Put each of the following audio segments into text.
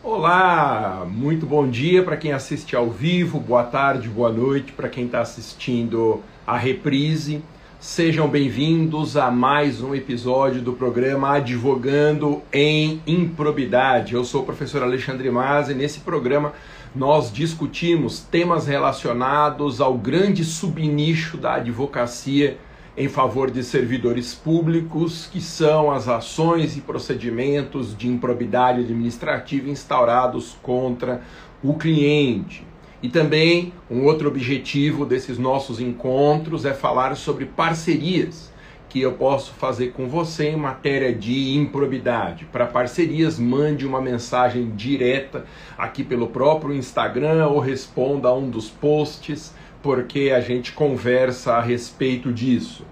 Olá, muito bom dia para quem assiste ao vivo, boa tarde, boa noite para quem está assistindo a reprise. Sejam bem-vindos a mais um episódio do programa Advogando em Improbidade. Eu sou o professor Alexandre Mas e nesse programa nós discutimos temas relacionados ao grande subnicho da advocacia em favor de servidores públicos, que são as ações e procedimentos de improbidade administrativa instaurados contra o cliente. E também um outro objetivo desses nossos encontros é falar sobre parcerias que eu posso fazer com você em matéria de improbidade. Para parcerias, mande uma mensagem direta aqui pelo próprio Instagram ou responda a um dos posts porque a gente conversa a respeito disso.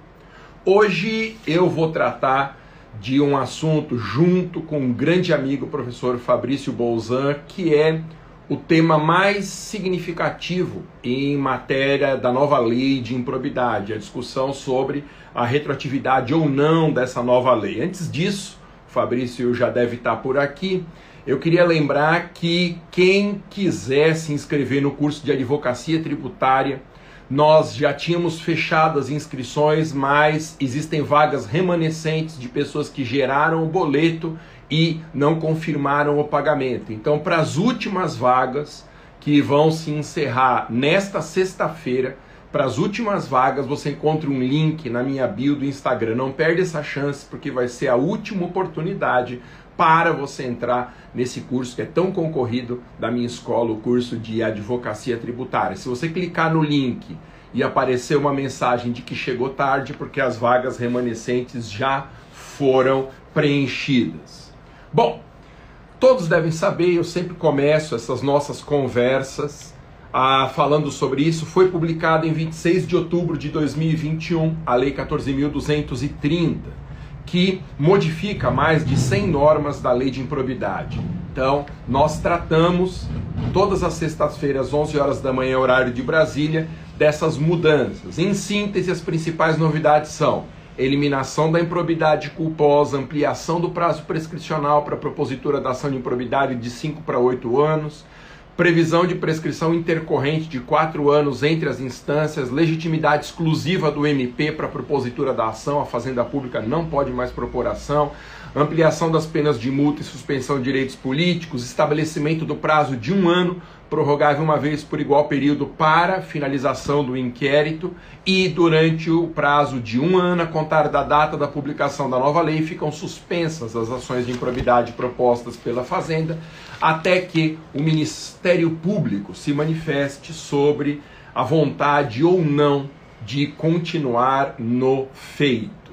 Hoje eu vou tratar de um assunto junto com um grande amigo, o professor Fabrício Bolzan, que é o tema mais significativo em matéria da nova lei de improbidade, a discussão sobre a retroatividade ou não dessa nova lei. Antes disso, o Fabrício já deve estar por aqui. Eu queria lembrar que quem quiser se inscrever no curso de advocacia tributária, nós já tínhamos fechado as inscrições, mas existem vagas remanescentes de pessoas que geraram o boleto e não confirmaram o pagamento. Então, para as últimas vagas que vão se encerrar nesta sexta-feira, para as últimas vagas você encontra um link na minha bio do Instagram. Não perde essa chance porque vai ser a última oportunidade para você entrar nesse curso que é tão concorrido da minha escola, o curso de advocacia tributária. Se você clicar no link e aparecer uma mensagem de que chegou tarde, porque as vagas remanescentes já foram preenchidas. Bom, todos devem saber, eu sempre começo essas nossas conversas ah, falando sobre isso. Foi publicado em 26 de outubro de 2021 a Lei 14.230 que modifica mais de 100 normas da lei de improbidade. Então, nós tratamos todas as sextas-feiras, 11 horas da manhã, horário de Brasília, dessas mudanças. Em síntese, as principais novidades são eliminação da improbidade culposa, ampliação do prazo prescricional para a propositura da ação de improbidade de 5 para 8 anos, previsão de prescrição intercorrente de quatro anos entre as instâncias, legitimidade exclusiva do MP para a propositura da ação, a Fazenda Pública não pode mais propor ação, ampliação das penas de multa e suspensão de direitos políticos, estabelecimento do prazo de um ano prorrogável uma vez por igual período para finalização do inquérito e durante o prazo de um ano a contar da data da publicação da nova lei ficam suspensas as ações de improbidade propostas pela Fazenda até que o Ministério Público se manifeste sobre a vontade ou não de continuar no feito.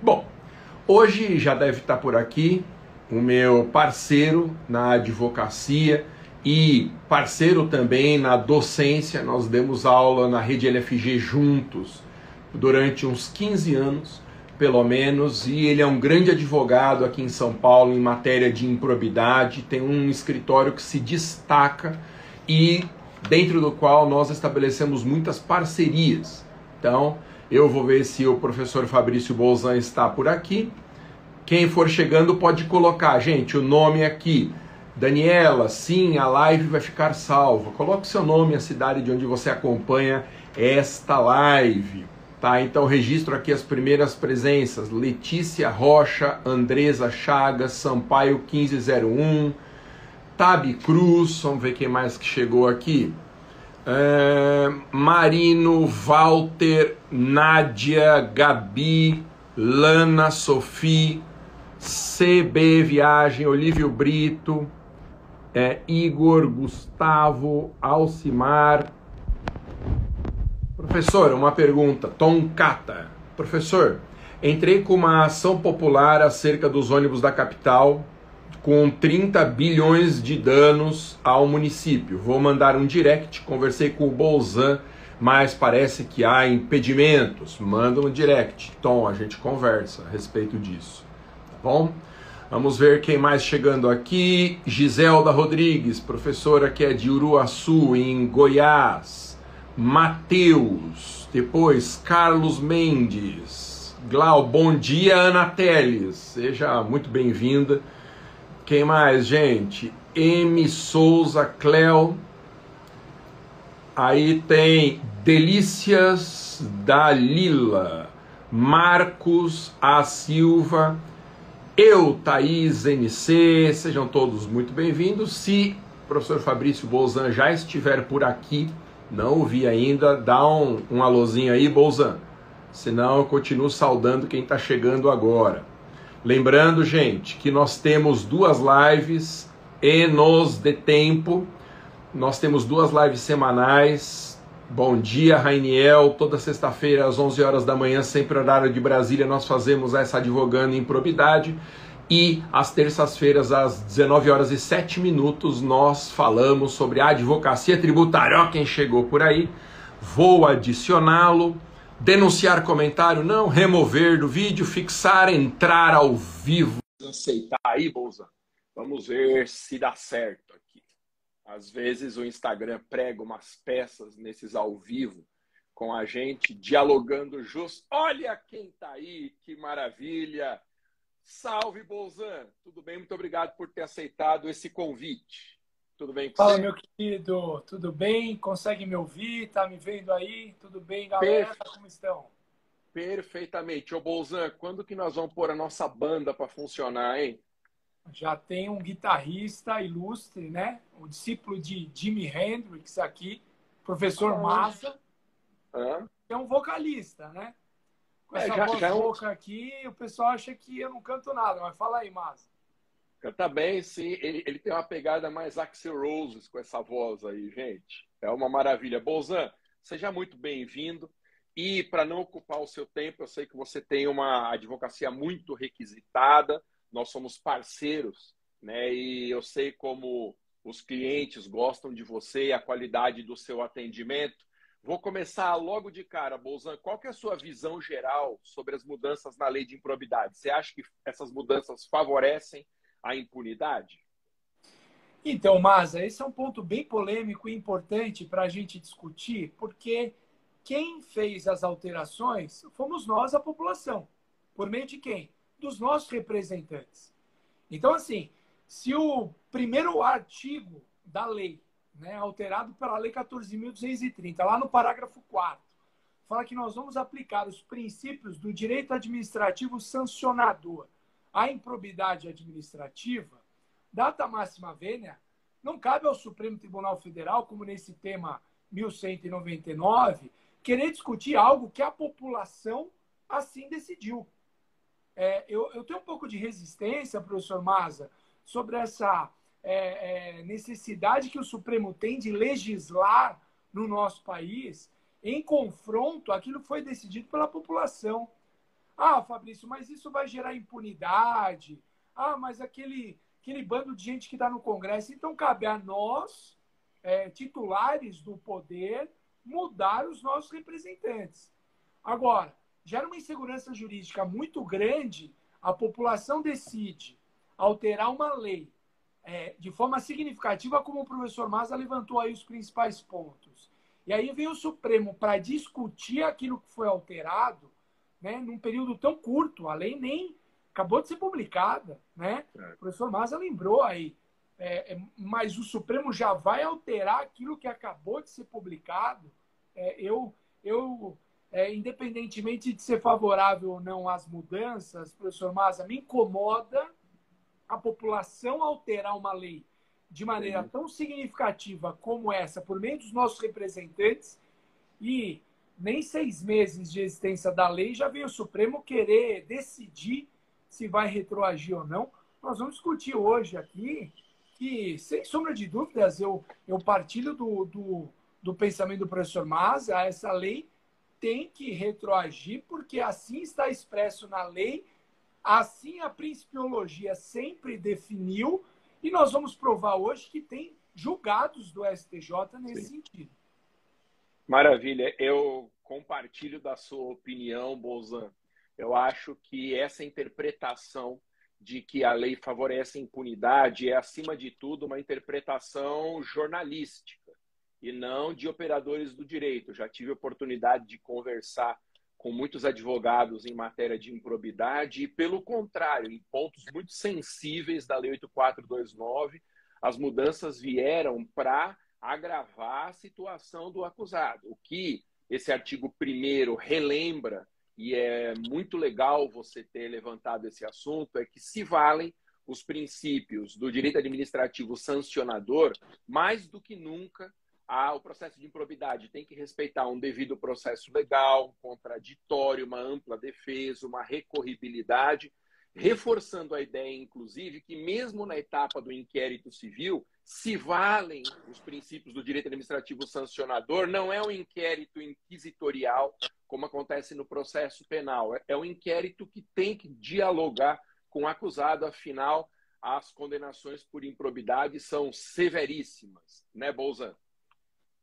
Bom, hoje já deve estar por aqui o meu parceiro na advocacia e parceiro também na docência. Nós demos aula na rede LFG juntos durante uns 15 anos, pelo menos, e ele é um grande advogado aqui em São Paulo em matéria de improbidade, tem um escritório que se destaca e dentro do qual nós estabelecemos muitas parcerias. Então, eu vou ver se o professor Fabrício Bolzan está por aqui. Quem for chegando pode colocar, gente, o nome aqui Daniela, sim, a live vai ficar salva. Coloque seu nome e a cidade de onde você acompanha esta live. Tá? Então registro aqui as primeiras presenças: Letícia Rocha, Andresa Chagas, Sampaio 1501, Tabi Cruz, vamos ver quem mais que chegou aqui. É, Marino, Walter, Nádia, Gabi, Lana, Sophie, CB Viagem, Olívio Brito, é, Igor, Gustavo, Alcimar. Professor, uma pergunta. Tom Cata. Professor, entrei com uma ação popular acerca dos ônibus da capital com 30 bilhões de danos ao município. Vou mandar um direct, conversei com o Bolzan, mas parece que há impedimentos. Manda um direct. Tom, a gente conversa a respeito disso. Tá bom? Vamos ver quem mais chegando aqui. Giselda Rodrigues, professora que é de Uruaçu, em Goiás. Mateus. Depois, Carlos Mendes. Glau, bom dia, Ana Teles. Seja muito bem-vinda. Quem mais, gente? M. Souza, Cleo. Aí tem Delícias da Lila, Marcos A. Silva, eu, Thaís NC, sejam todos muito bem-vindos. Se o professor Fabrício Bolzan já estiver por aqui, não ouvi ainda, dá um, um alôzinho aí, Bolzan. Senão eu continuo saudando quem está chegando agora. Lembrando, gente, que nós temos duas lives e nos de tempo. Nós temos duas lives semanais. Bom dia, Rainiel. Toda sexta-feira, às 11 horas da manhã, sempre horário de Brasília, nós fazemos essa advogando em probidade. E às terças-feiras, às 19 horas e 7 minutos, nós falamos sobre a advocacia tributária. Ó, quem chegou por aí, vou adicioná-lo. Denunciar comentário, não. Remover do vídeo, fixar, entrar ao vivo. Aceitar aí, Bolsa. Vamos ver se dá certo. Às vezes o Instagram prega umas peças nesses ao vivo com a gente, dialogando justo. Olha quem tá aí, que maravilha! Salve, Bolzan! Tudo bem? Muito obrigado por ter aceitado esse convite. Tudo bem com Fala, você? meu querido. Tudo bem? Consegue me ouvir? Tá me vendo aí? Tudo bem, galera? Perfe... Como estão? Perfeitamente. Ô, Bolzan, quando que nós vamos pôr a nossa banda para funcionar, hein? Já tem um guitarrista ilustre, né? Um discípulo de Jimi Hendrix aqui, professor ah. Massa. Ah. É um vocalista, né? Com é, essa já, voz já louca é um... aqui, o pessoal acha que eu não canto nada, mas fala aí, Massa. Canta bem, sim. Ele, ele tem uma pegada mais Axel Roses com essa voz aí, gente. É uma maravilha. Bolzan, seja muito bem-vindo. E para não ocupar o seu tempo, eu sei que você tem uma advocacia muito requisitada, nós somos parceiros, né? E eu sei como os clientes gostam de você e a qualidade do seu atendimento. Vou começar logo de cara, Bolzan. Qual é a sua visão geral sobre as mudanças na lei de improbidade? Você acha que essas mudanças favorecem a impunidade? Então, Maza, esse é um ponto bem polêmico e importante para a gente discutir, porque quem fez as alterações fomos nós, a população. Por meio de quem? Dos nossos representantes. Então, assim, se o primeiro artigo da lei, né, alterado pela Lei 14.230, lá no parágrafo 4, fala que nós vamos aplicar os princípios do direito administrativo sancionador a improbidade administrativa, data máxima vênia, não cabe ao Supremo Tribunal Federal, como nesse tema 1199, querer discutir algo que a população assim decidiu. É, eu, eu, tenho um pouco de resistência, professor Maza, sobre essa é, é, necessidade que o Supremo tem de legislar no nosso país em confronto àquilo que foi decidido pela população. Ah, Fabrício, mas isso vai gerar impunidade. Ah, mas aquele, aquele bando de gente que está no Congresso. Então, cabe a nós, é, titulares do poder, mudar os nossos representantes. Agora, gera uma insegurança jurídica muito grande, a população decide alterar uma lei é, de forma significativa, como o professor Maza levantou aí os principais pontos. E aí vem o Supremo para discutir aquilo que foi alterado né, num período tão curto. A lei nem acabou de ser publicada. Né? É. O professor Maza lembrou aí. É, é, mas o Supremo já vai alterar aquilo que acabou de ser publicado. É, eu, eu é, independentemente de ser favorável ou não às mudanças, professor Maza, me incomoda a população alterar uma lei de maneira tão significativa como essa, por meio dos nossos representantes, e nem seis meses de existência da lei já vem o Supremo querer decidir se vai retroagir ou não. Nós vamos discutir hoje aqui que, sem sombra de dúvidas, eu, eu partilho do, do, do pensamento do professor Maza, essa lei tem que retroagir, porque assim está expresso na lei, assim a principiologia sempre definiu, e nós vamos provar hoje que tem julgados do STJ nesse Sim. sentido. Maravilha. Eu compartilho da sua opinião, Bolzan. Eu acho que essa interpretação de que a lei favorece a impunidade é, acima de tudo, uma interpretação jornalística e não de operadores do direito. Já tive oportunidade de conversar com muitos advogados em matéria de improbidade e, pelo contrário, em pontos muito sensíveis da Lei 8429, as mudanças vieram para agravar a situação do acusado. O que esse artigo 1 relembra, e é muito legal você ter levantado esse assunto, é que se valem os princípios do direito administrativo sancionador mais do que nunca o processo de improbidade tem que respeitar um devido processo legal, um contraditório, uma ampla defesa, uma recorribilidade, reforçando a ideia, inclusive, que mesmo na etapa do inquérito civil, se valem os princípios do direito administrativo sancionador, não é um inquérito inquisitorial, como acontece no processo penal. É um inquérito que tem que dialogar com o acusado, afinal, as condenações por improbidade são severíssimas, né, Bolzan?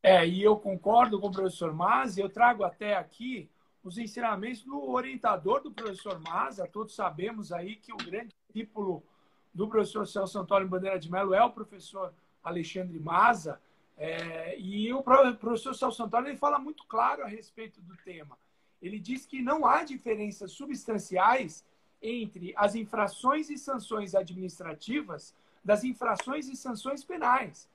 É, e eu concordo com o professor Mazzi, eu trago até aqui os ensinamentos do orientador do professor Maza. Todos sabemos aí que o grande discípulo do professor Celso Antônio Bandeira de Mello é o professor Alexandre Maza. É, e o professor Celso Antônio ele fala muito claro a respeito do tema. Ele diz que não há diferenças substanciais entre as infrações e sanções administrativas das infrações e sanções penais.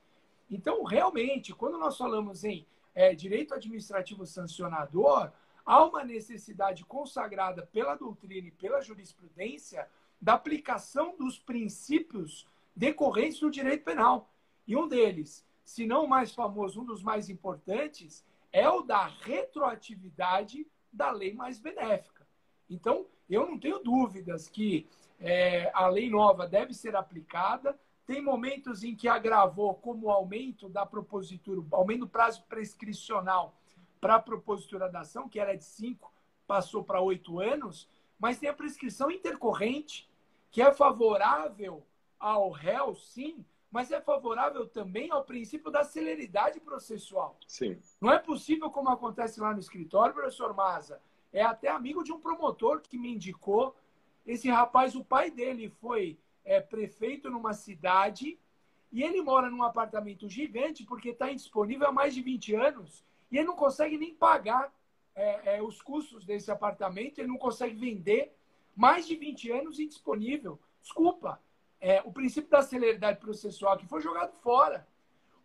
Então, realmente, quando nós falamos em é, direito administrativo sancionador, há uma necessidade consagrada pela doutrina e pela jurisprudência da aplicação dos princípios decorrentes do direito penal. E um deles, se não o mais famoso, um dos mais importantes, é o da retroatividade da lei mais benéfica. Então, eu não tenho dúvidas que é, a lei nova deve ser aplicada, tem momentos em que agravou, como o aumento da propositura, aumento do prazo prescricional para a propositura da ação, que era de cinco, passou para oito anos, mas tem a prescrição intercorrente, que é favorável ao réu, sim, mas é favorável também ao princípio da celeridade processual. Sim. Não é possível, como acontece lá no escritório, professor Maza, é até amigo de um promotor que me indicou. Esse rapaz, o pai dele foi é, prefeito numa cidade e ele mora num apartamento gigante porque está indisponível há mais de 20 anos e ele não consegue nem pagar é, é, os custos desse apartamento, ele não consegue vender mais de 20 anos indisponível. Desculpa, é, o princípio da celeridade processual que foi jogado fora.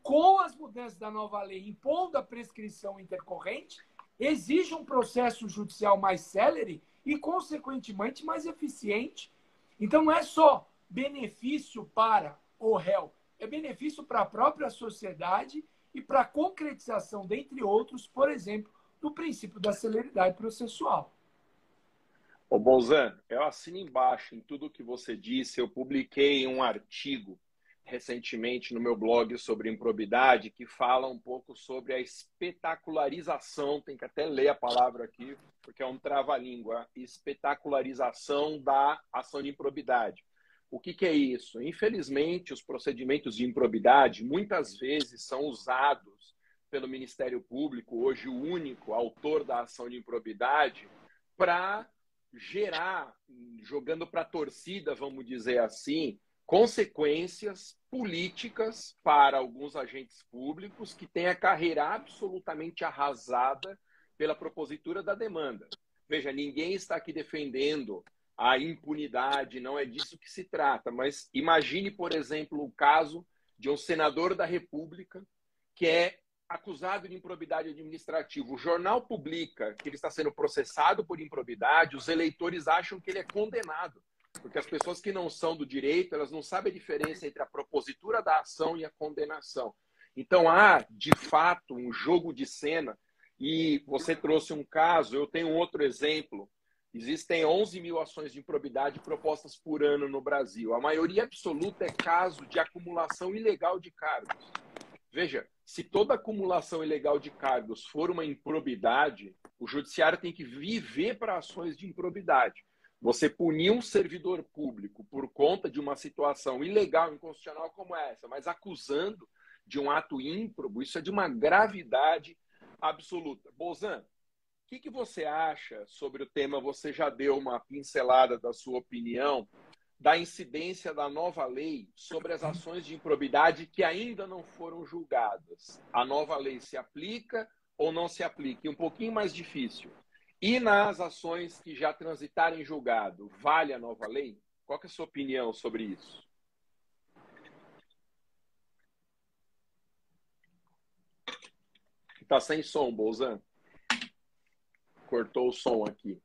Com as mudanças da nova lei impondo a prescrição intercorrente, exige um processo judicial mais célere e, consequentemente, mais eficiente. Então, não é só benefício para o réu, é benefício para a própria sociedade e para a concretização, dentre outros, por exemplo, do princípio da celeridade processual. Ô Bolzan, eu assino embaixo em tudo que você disse. Eu publiquei um artigo recentemente no meu blog sobre improbidade que fala um pouco sobre a espetacularização, tem que até ler a palavra aqui, porque é um trava-língua, espetacularização da ação de improbidade. O que, que é isso? Infelizmente, os procedimentos de improbidade muitas vezes são usados pelo Ministério Público, hoje o único autor da ação de improbidade, para gerar, jogando para a torcida, vamos dizer assim, consequências políticas para alguns agentes públicos que têm a carreira absolutamente arrasada pela propositura da demanda. Veja, ninguém está aqui defendendo a impunidade, não é disso que se trata. Mas imagine, por exemplo, o caso de um senador da República que é acusado de improbidade administrativa. O jornal publica que ele está sendo processado por improbidade, os eleitores acham que ele é condenado. Porque as pessoas que não são do direito, elas não sabem a diferença entre a propositura da ação e a condenação. Então há, de fato, um jogo de cena. E você trouxe um caso, eu tenho outro exemplo Existem 11 mil ações de improbidade propostas por ano no Brasil. A maioria absoluta é caso de acumulação ilegal de cargos. Veja, se toda acumulação ilegal de cargos for uma improbidade, o judiciário tem que viver para ações de improbidade. Você punir um servidor público por conta de uma situação ilegal, inconstitucional como essa, mas acusando de um ato ímprobo, isso é de uma gravidade absoluta. Bozan, que, que você acha sobre o tema? Você já deu uma pincelada da sua opinião da incidência da nova lei sobre as ações de improbidade que ainda não foram julgadas. A nova lei se aplica ou não se aplica? Um pouquinho mais difícil. E nas ações que já transitaram em julgado, vale a nova lei? Qual é a sua opinião sobre isso? Tá sem som, Bolzan. Cortou o som aqui.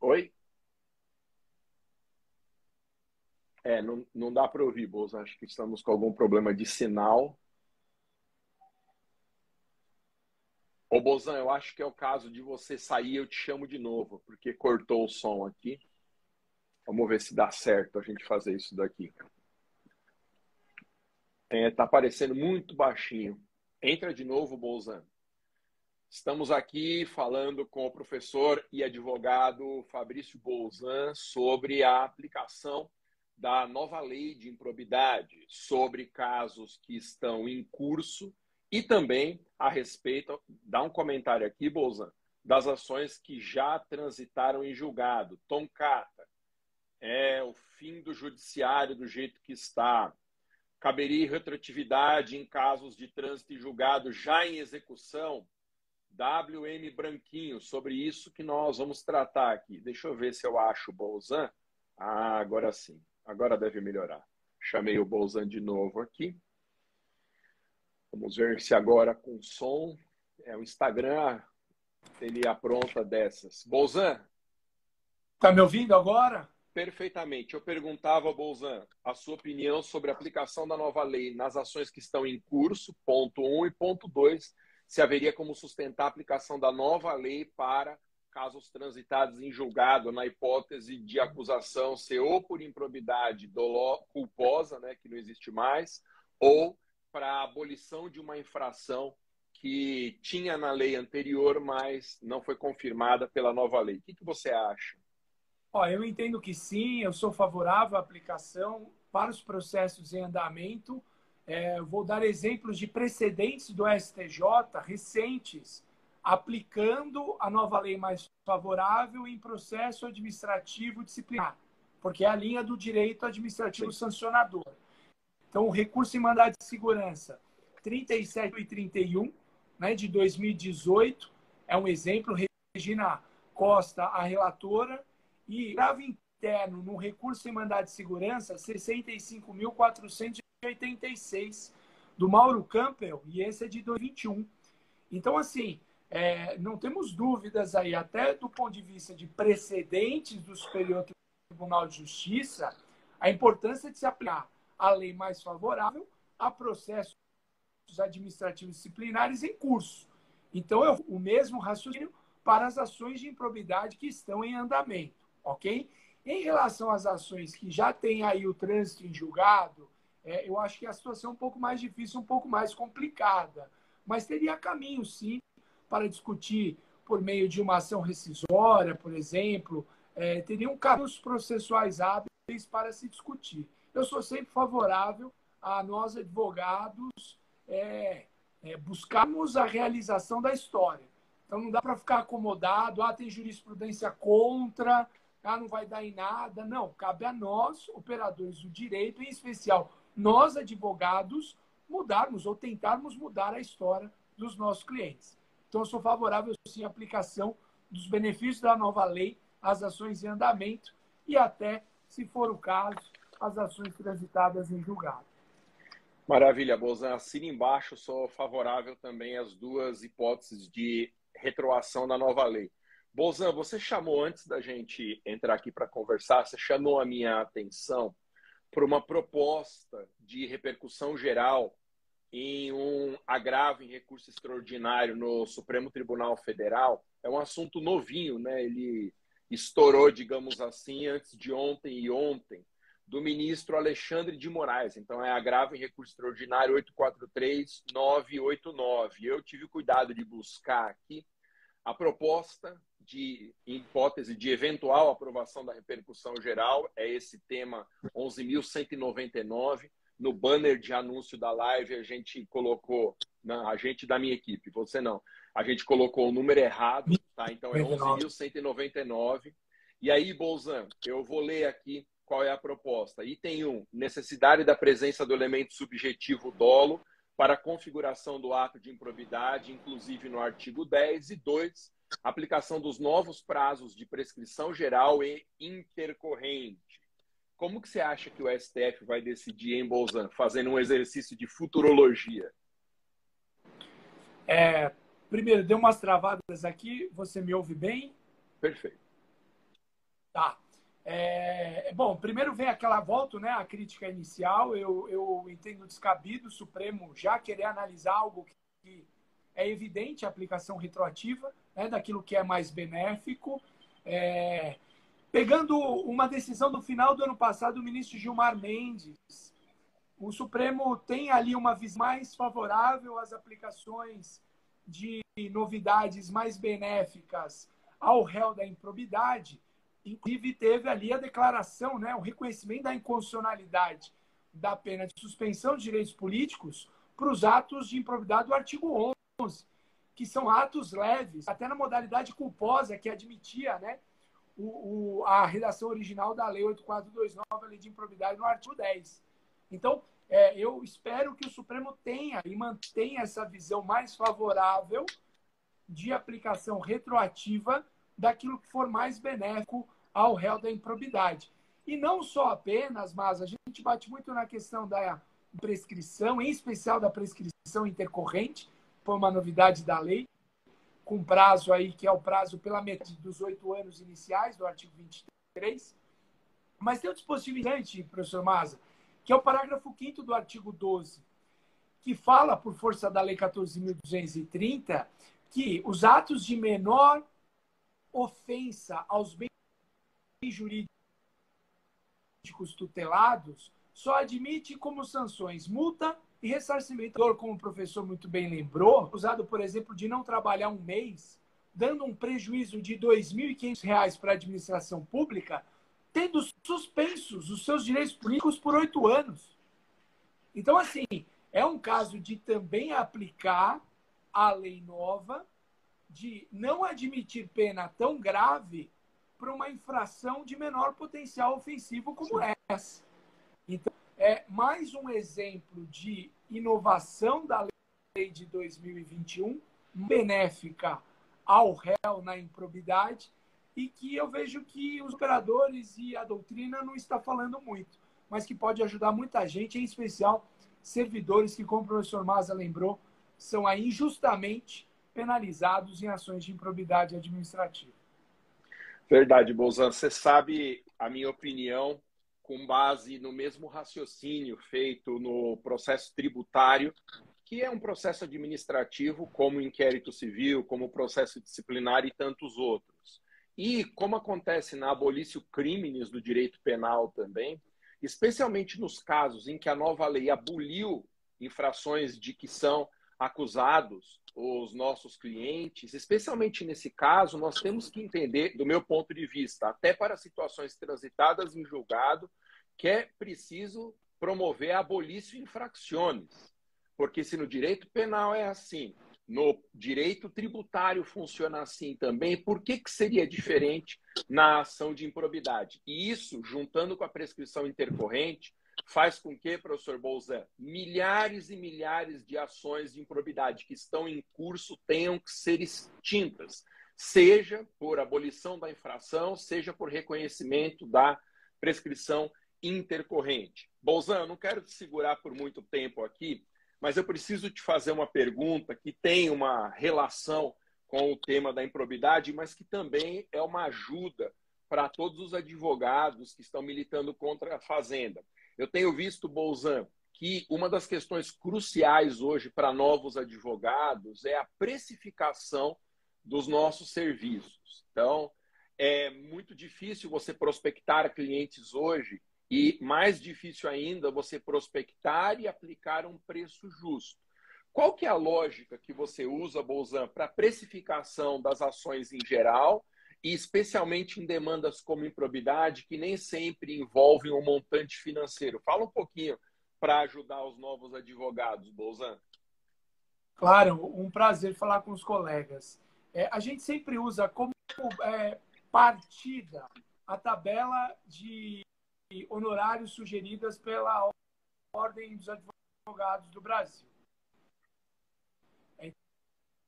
Oi? É, não, não dá para ouvir, Bolzan. Acho que estamos com algum problema de sinal. Ô, Bozan, eu acho que é o caso de você sair, eu te chamo de novo, porque cortou o som aqui. Vamos ver se dá certo a gente fazer isso daqui. É, tá aparecendo muito baixinho. Entra de novo, Bozan. Estamos aqui falando com o professor e advogado Fabrício Bolzan sobre a aplicação da nova lei de improbidade sobre casos que estão em curso e também a respeito, dá um comentário aqui, Bolzan, das ações que já transitaram em julgado. Tom Cata, é o fim do judiciário do jeito que está. Caberia retroatividade em casos de trânsito em julgado já em execução. WM Branquinho, sobre isso que nós vamos tratar aqui. Deixa eu ver se eu acho o Bolzan. Ah, agora sim. Agora deve melhorar. Chamei o Bolzan de novo aqui. Vamos ver se agora com som. É o Instagram, ele apronta dessas. Bolzan? Tá me ouvindo agora? Perfeitamente. Eu perguntava, Bolzan, a sua opinião sobre a aplicação da nova lei nas ações que estão em curso, ponto 1 um, e ponto 2, se haveria como sustentar a aplicação da nova lei para casos transitados em julgado, na hipótese de acusação ser ou por improbidade dolor, culposa, né, que não existe mais, ou para abolição de uma infração que tinha na lei anterior, mas não foi confirmada pela nova lei. O que, que você acha? Ó, eu entendo que sim, eu sou favorável à aplicação para os processos em andamento. É, vou dar exemplos de precedentes do STJ recentes aplicando a nova lei mais favorável em processo administrativo disciplinar, porque é a linha do direito administrativo sancionador. Então, o recurso em mandado de segurança 37 e 31, né, de 2018, é um exemplo. Regina Costa, a relatora, e grave interno no recurso em mandado de segurança 65.486 do Mauro Campbell, e esse é de 2021. Então, assim, é, não temos dúvidas aí, até do ponto de vista de precedentes do Superior Tribunal de Justiça, a importância de se aplicar a lei mais favorável a processos administrativos disciplinares em curso. Então, é o mesmo raciocínio para as ações de improbidade que estão em andamento, ok? Em relação às ações que já têm aí o trânsito em julgado, é, eu acho que a situação é um pouco mais difícil, um pouco mais complicada. Mas teria caminho, sim, para discutir por meio de uma ação rescisória, por exemplo, é, teriam caminhos processuais hábeis para se discutir eu sou sempre favorável a nós, advogados, é, é, buscarmos a realização da história. Então, não dá para ficar acomodado, ah, tem jurisprudência contra, ah, não vai dar em nada. Não, cabe a nós, operadores do direito, em especial nós, advogados, mudarmos ou tentarmos mudar a história dos nossos clientes. Então, eu sou favorável, sim, à aplicação dos benefícios da nova lei às ações em andamento e até, se for o caso, as ações transitadas em julgado. Maravilha, Bozan. Assina embaixo, sou favorável também às duas hipóteses de retroação da nova lei. Bozan, você chamou antes da gente entrar aqui para conversar, você chamou a minha atenção para uma proposta de repercussão geral em um agravo em recurso extraordinário no Supremo Tribunal Federal. É um assunto novinho, né? Ele estourou, digamos assim, antes de ontem e ontem do ministro Alexandre de Moraes. Então, é agravo em recurso extraordinário 843-989. Eu tive cuidado de buscar aqui a proposta de hipótese de eventual aprovação da repercussão geral, é esse tema 11.199. No banner de anúncio da live, a gente colocou, não, a gente da minha equipe, você não, a gente colocou o número errado, tá? Então é 11.199. E aí, Bolzan, eu vou ler aqui qual é a proposta. Item 1, necessidade da presença do elemento subjetivo dolo para a configuração do ato de improbidade, inclusive no artigo 10, e 2, aplicação dos novos prazos de prescrição geral e intercorrente. Como que você acha que o STF vai decidir em Bolzan, fazendo um exercício de futurologia? É, primeiro, deu umas travadas aqui, você me ouve bem? Perfeito. Tá. É, bom, primeiro vem aquela volta, né, a crítica inicial. Eu, eu entendo descabido o Supremo já querer analisar algo que é evidente a aplicação retroativa né, daquilo que é mais benéfico. É, pegando uma decisão do final do ano passado do ministro Gilmar Mendes, o Supremo tem ali uma visão mais favorável às aplicações de novidades mais benéficas ao réu da improbidade Inclusive, teve ali a declaração, né, o reconhecimento da inconstitucionalidade da pena de suspensão de direitos políticos para os atos de improbidade do artigo 11, que são atos leves, até na modalidade culposa que admitia né, o, o, a redação original da Lei 8429, a Lei de Improbidade, no artigo 10. Então, é, eu espero que o Supremo tenha e mantenha essa visão mais favorável de aplicação retroativa daquilo que for mais benéfico ao réu da improbidade. E não só apenas, mas a gente bate muito na questão da prescrição, em especial da prescrição intercorrente, foi uma novidade da lei, com prazo aí, que é o prazo pela metade dos oito anos iniciais do artigo 23. Mas tem um dispositivo importante, professor Maza, que é o parágrafo 5 do artigo 12, que fala, por força da Lei 14.230, que os atos de menor ofensa aos bens jurídicos tutelados só admite como sanções multa e ressarcimento, como o professor muito bem lembrou, usado, por exemplo, de não trabalhar um mês, dando um prejuízo de R$ 2.500 para a administração pública, tendo suspensos os seus direitos políticos por oito anos. Então, assim, é um caso de também aplicar a lei nova, de não admitir pena tão grave para uma infração de menor potencial ofensivo como Sim. essa. Então, é mais um exemplo de inovação da lei de 2021, benéfica ao réu na improbidade, e que eu vejo que os operadores e a doutrina não está falando muito, mas que pode ajudar muita gente, em especial servidores que, como o professor Maza lembrou, são aí injustamente penalizados em ações de improbidade administrativa. Verdade, Bolzan. Você sabe a minha opinião com base no mesmo raciocínio feito no processo tributário, que é um processo administrativo, como inquérito civil, como processo disciplinar e tantos outros. E como acontece na abolício crimes do direito penal também, especialmente nos casos em que a nova lei aboliu infrações de que são acusados os nossos clientes, especialmente nesse caso, nós temos que entender, do meu ponto de vista, até para situações transitadas em julgado, que é preciso promover a abolício infracciones. Porque se no direito penal é assim, no direito tributário funciona assim também, por que, que seria diferente na ação de improbidade? E isso, juntando com a prescrição intercorrente, faz com que, professor Bolzan, milhares e milhares de ações de improbidade que estão em curso tenham que ser extintas, seja por abolição da infração, seja por reconhecimento da prescrição intercorrente. Bolzan, eu não quero te segurar por muito tempo aqui, mas eu preciso te fazer uma pergunta que tem uma relação com o tema da improbidade, mas que também é uma ajuda para todos os advogados que estão militando contra a Fazenda. Eu tenho visto, Bolzan, que uma das questões cruciais hoje para novos advogados é a precificação dos nossos serviços. Então, é muito difícil você prospectar clientes hoje e mais difícil ainda você prospectar e aplicar um preço justo. Qual que é a lógica que você usa, Bolzan, para precificação das ações em geral e especialmente em demandas como improbidade, que nem sempre envolvem um montante financeiro. Fala um pouquinho para ajudar os novos advogados, Bolzan. Claro, um prazer falar com os colegas. É, a gente sempre usa como é, partida a tabela de honorários sugeridas pela Ordem dos Advogados do Brasil.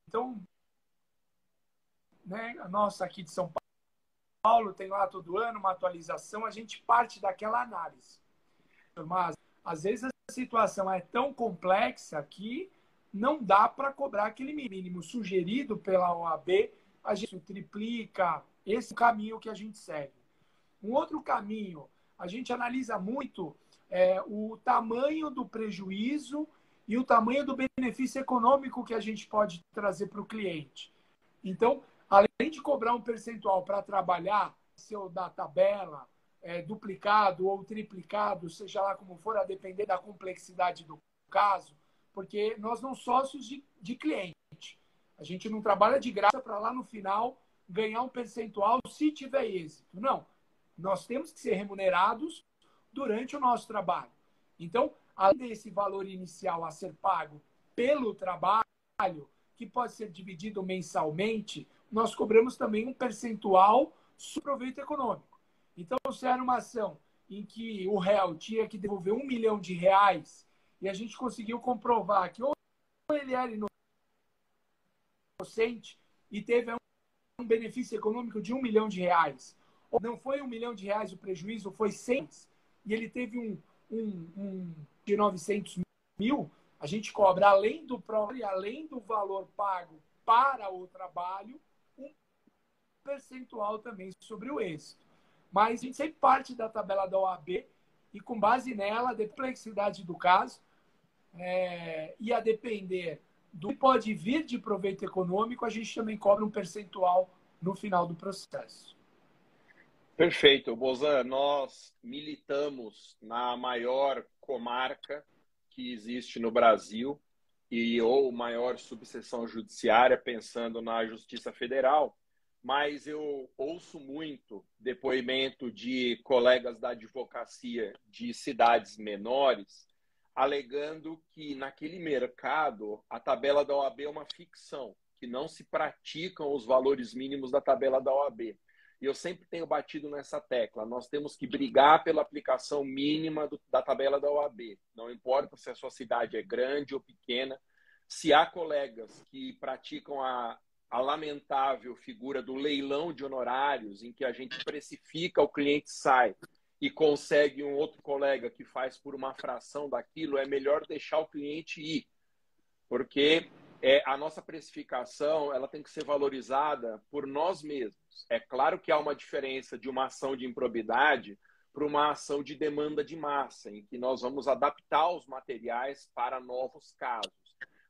Então, né, a nossa aqui de São Paulo tem lá todo ano uma atualização, a gente parte daquela análise. Mas, às vezes, a situação é tão complexa que não dá para cobrar aquele mínimo sugerido pela OAB, a gente triplica. Esse é o caminho que a gente segue. Um outro caminho, a gente analisa muito é, o tamanho do prejuízo e o tamanho do benefício econômico que a gente pode trazer para o cliente. Então, além de cobrar um percentual para trabalhar, seu da tabela, é, duplicado ou triplicado, seja lá como for, a depender da complexidade do caso, porque nós não sócios de, de cliente. A gente não trabalha de graça para lá no final ganhar um percentual se tiver êxito. Não. Nós temos que ser remunerados durante o nosso trabalho. Então, além desse valor inicial a ser pago pelo trabalho, que pode ser dividido mensalmente, nós cobramos também um percentual sobre proveito econômico. Então, se era uma ação em que o réu tinha que devolver um milhão de reais e a gente conseguiu comprovar que ou ele era inocente e teve um benefício econômico de um milhão de reais, ou não foi um milhão de reais o prejuízo, foi 100, e ele teve um, um, um de 900 mil, a gente cobra, além do próprio, além do valor pago para o trabalho, percentual também sobre o êxito. Mas a gente sempre parte da tabela da OAB e, com base nela, a complexidade do caso, é, e a depender do que pode vir de proveito econômico, a gente também cobra um percentual no final do processo. Perfeito. Bozan, nós militamos na maior comarca que existe no Brasil e ou maior subseção judiciária, pensando na Justiça Federal, mas eu ouço muito depoimento de colegas da advocacia de cidades menores alegando que naquele mercado a tabela da OAB é uma ficção, que não se praticam os valores mínimos da tabela da OAB. E eu sempre tenho batido nessa tecla. Nós temos que brigar pela aplicação mínima do, da tabela da OAB. Não importa se a sua cidade é grande ou pequena. Se há colegas que praticam a, a lamentável figura do leilão de honorários, em que a gente precifica, o cliente sai e consegue um outro colega que faz por uma fração daquilo, é melhor deixar o cliente ir. Porque é, a nossa precificação ela tem que ser valorizada por nós mesmos. É claro que há uma diferença de uma ação de improbidade para uma ação de demanda de massa, em que nós vamos adaptar os materiais para novos casos.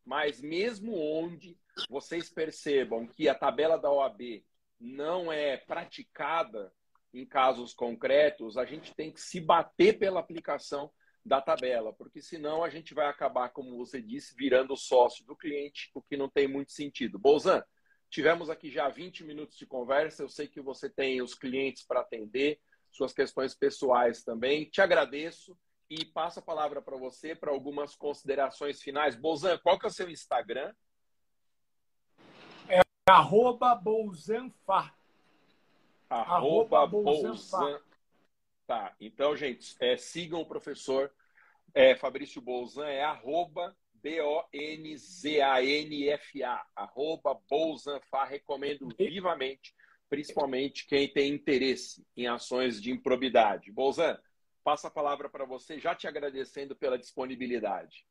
Mas mesmo onde vocês percebam que a tabela da OAB não é praticada em casos concretos, a gente tem que se bater pela aplicação da tabela, porque senão a gente vai acabar, como você disse, virando sócio do cliente, o que não tem muito sentido. Bolzan, tivemos aqui já 20 minutos de conversa, eu sei que você tem os clientes para atender, suas questões pessoais também. Te agradeço e passo a palavra para você para algumas considerações finais. Bolzan, qual que é o seu Instagram? Arroba Bolzanfá. Arroba Bolzan. Tá, então, gente, é, sigam o professor é, Fabrício Bolzan, é arroba B-O-N-Z-A-N-F-A, arroba Bolzanfá. Recomendo vivamente, principalmente quem tem interesse em ações de improbidade. Bolzan, passo a palavra para você, já te agradecendo pela disponibilidade.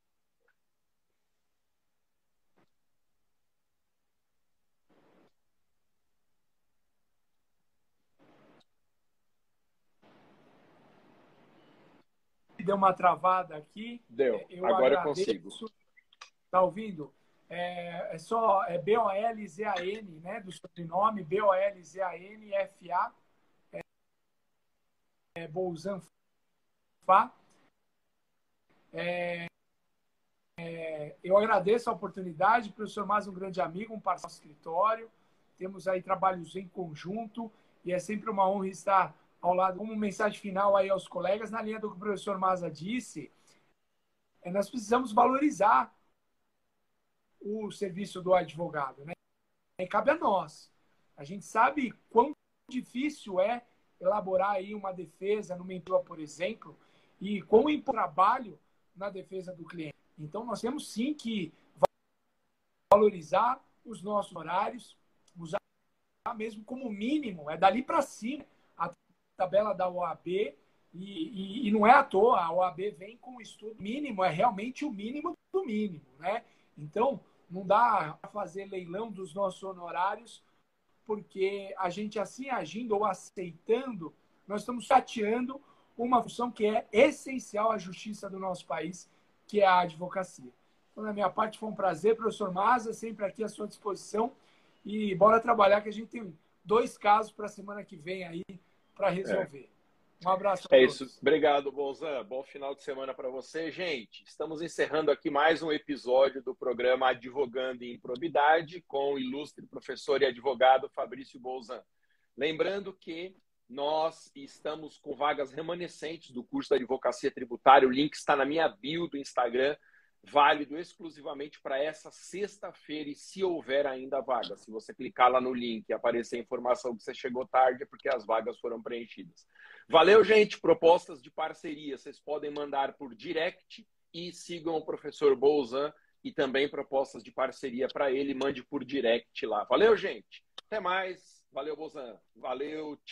Deu uma travada aqui. Deu, eu agora agradeço. eu consigo. Tá ouvindo? É, é só é B-O-L-Z-A-N, né? Do sobrenome, B-O-L-Z-A-N-F-A. É, é Bolzan Fá. É, é, eu agradeço a oportunidade, professor mais um grande amigo, um parceiro do escritório. Temos aí trabalhos em conjunto e é sempre uma honra estar ao lado, como mensagem final aí aos colegas, na linha do que o professor Maza disse, é, nós precisamos valorizar o serviço do advogado, né? E cabe a nós. A gente sabe quão difícil é elaborar aí uma defesa numa empresa, por exemplo, e quão importante trabalho na defesa do cliente. Então, nós temos sim que valorizar os nossos horários, usar mesmo como mínimo, é dali para cima tabela da OAB e, e, e, não é à toa, a OAB vem com o estudo mínimo, é realmente o mínimo do mínimo, né? Então, não dá para fazer leilão dos nossos honorários, porque a gente assim agindo ou aceitando, nós estamos chateando uma função que é essencial à justiça do nosso país, que é a advocacia. Então, da minha parte, foi um prazer, professor Maza, sempre aqui à sua disposição. E bora trabalhar, que a gente tem dois casos para a semana que vem aí para resolver. É. Um abraço. é todos. isso. Obrigado, Bolzan. Bom final de semana para você. Gente, estamos encerrando aqui mais um episódio do programa Advogando em Probidade com o ilustre professor e advogado Fabrício Bolzan. Lembrando que nós estamos com vagas remanescentes do curso da Advocacia Tributária. O link está na minha bio do Instagram, válido exclusivamente para essa sexta-feira e se houver ainda vaga. Se você clicar lá no link e aparecer a informação que você chegou tarde, é porque as vagas foram preenchidas. Valeu, gente. Propostas de parceria, vocês podem mandar por direct e sigam o professor Bolzan e também propostas de parceria para ele, mande por direct lá. Valeu, gente. Até mais. Valeu, Bolzan. Valeu. Tchau.